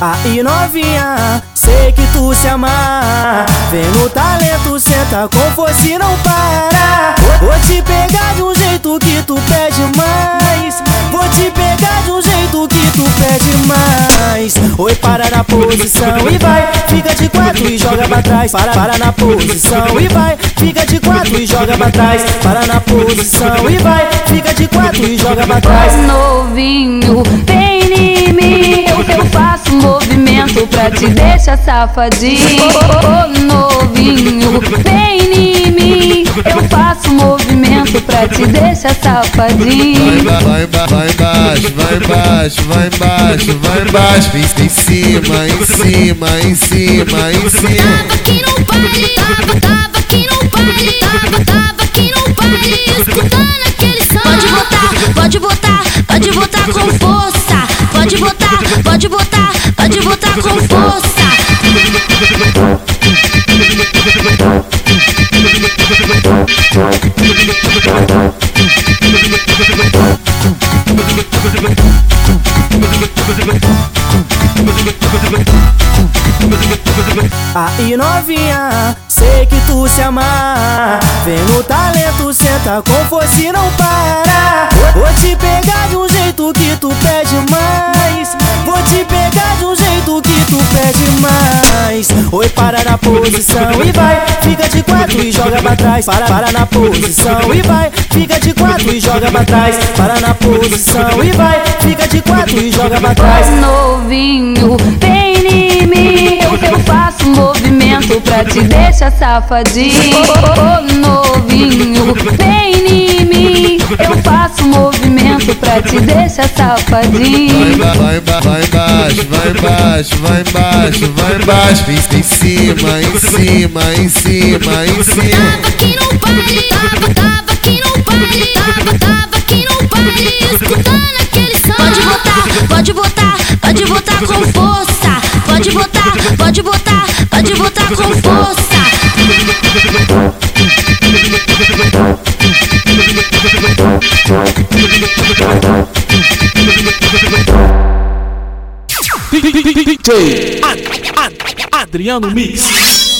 Aí novinha, sei que tu se amar Vem no talento, senta com força e não para. Vou te pegar de um jeito que tu pede mais. Vou te pegar de um jeito que tu pede mais. Oi, para na posição e vai. Fica de quatro e joga pra trás. Para, para na posição e vai. Fica de quatro e joga pra trás. Para na posição e vai. Fica de quatro e joga pra trás. Novinho, vem te deixar safadinho oh, novinho, vem em mim Eu faço movimento pra te deixar safadinho. Vai, vai, vai embaixo, vai embaixo, vai embaixo, vai embaixo Em, em cima, em cima, em cima, em cima botar, pode botar, pode botar com força. Aí novinha, sei que tu se amar Vem no talento, senta com força e não para Oi, para na posição e vai Fica de quatro e joga pra trás Para, para na posição e vai Fica de quatro e joga pra trás Para na posição e vai Fica de quatro e joga pra trás. Novinho, vem em mim Eu, eu faço movimento pra te deixar safadinho. Oh, novinho, vem em mim te deixar safadinho Vai, vai, vai, vai embaixo, vai embaixo, vai embaixo, vai embaixo Em, em cima, em cima, em cima, em cima. Tava aqui no baile, tava, tava aqui no baile Tava, tava aqui no baile, escutando aquele som. Pode botar, pode botar, pode botar com força. Pode botar, pode botar, pode botar com força DJ Ad- Ad- Adriano Mix.